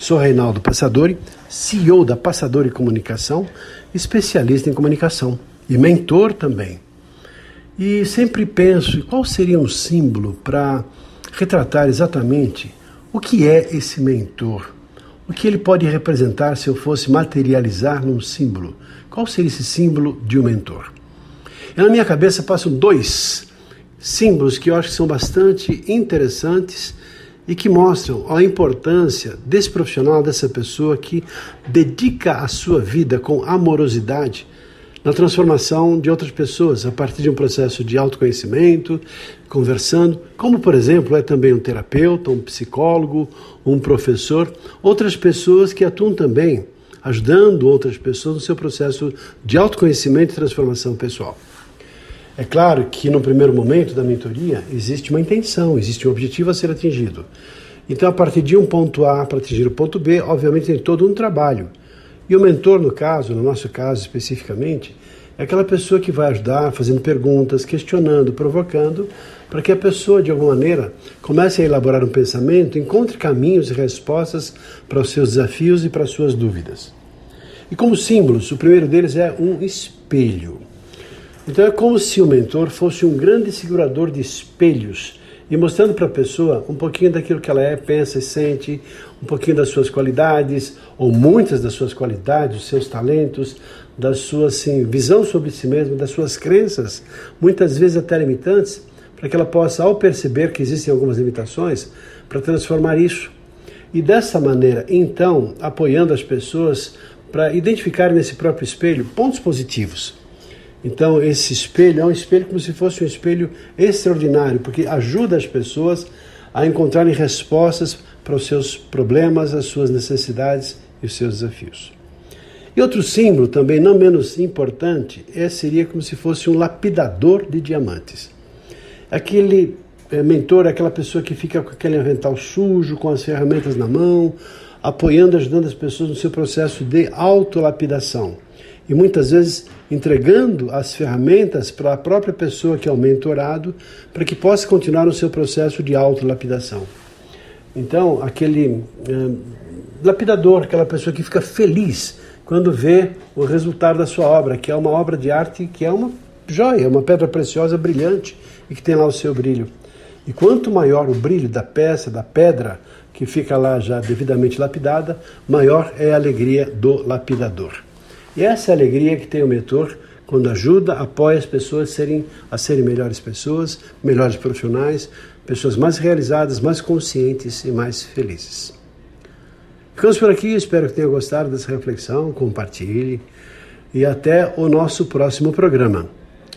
Sou Reinaldo Passadori, CEO da Passadori Comunicação, especialista em comunicação e mentor também. E sempre penso qual seria um símbolo para retratar exatamente o que é esse mentor. O que ele pode representar se eu fosse materializar num símbolo? Qual seria esse símbolo de um mentor? E na minha cabeça passam dois símbolos que eu acho que são bastante interessantes e que mostram a importância desse profissional, dessa pessoa que dedica a sua vida com amorosidade na transformação de outras pessoas a partir de um processo de autoconhecimento, conversando, como por exemplo é também um terapeuta, um psicólogo, um professor, outras pessoas que atuam também ajudando outras pessoas no seu processo de autoconhecimento e transformação pessoal. É claro que no primeiro momento da mentoria existe uma intenção, existe um objetivo a ser atingido. Então, a partir de um ponto A para atingir o ponto B, obviamente tem todo um trabalho. E o mentor, no caso, no nosso caso especificamente, é aquela pessoa que vai ajudar fazendo perguntas, questionando, provocando, para que a pessoa, de alguma maneira, comece a elaborar um pensamento, encontre caminhos e respostas para os seus desafios e para as suas dúvidas. E como símbolos, o primeiro deles é um espelho. Então é como se o mentor fosse um grande segurador de espelhos e mostrando para a pessoa um pouquinho daquilo que ela é, pensa e sente, um pouquinho das suas qualidades, ou muitas das suas qualidades, dos seus talentos, da sua assim, visão sobre si mesma, das suas crenças, muitas vezes até limitantes, para que ela possa, ao perceber que existem algumas limitações, para transformar isso. E dessa maneira, então, apoiando as pessoas para identificar nesse próprio espelho pontos positivos então, esse espelho é um espelho como se fosse um espelho extraordinário, porque ajuda as pessoas a encontrarem respostas para os seus problemas, as suas necessidades e os seus desafios. E outro símbolo, também não menos importante, é, seria como se fosse um lapidador de diamantes. Aquele é, mentor aquela pessoa que fica com aquele avental sujo, com as ferramentas na mão, apoiando, ajudando as pessoas no seu processo de autolapidação e muitas vezes entregando as ferramentas para a própria pessoa que é o mentorado para que possa continuar no seu processo de autolapidação. Então, aquele é, lapidador, aquela pessoa que fica feliz quando vê o resultado da sua obra, que é uma obra de arte que é uma joia, uma pedra preciosa brilhante e que tem lá o seu brilho. E quanto maior o brilho da peça, da pedra, que fica lá já devidamente lapidada, maior é a alegria do lapidador. E essa é a alegria que tem o mentor quando ajuda, apoia as pessoas a serem, a serem melhores pessoas, melhores profissionais, pessoas mais realizadas, mais conscientes e mais felizes. Ficamos por aqui, espero que tenha gostado dessa reflexão, compartilhe e até o nosso próximo programa.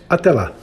Até lá!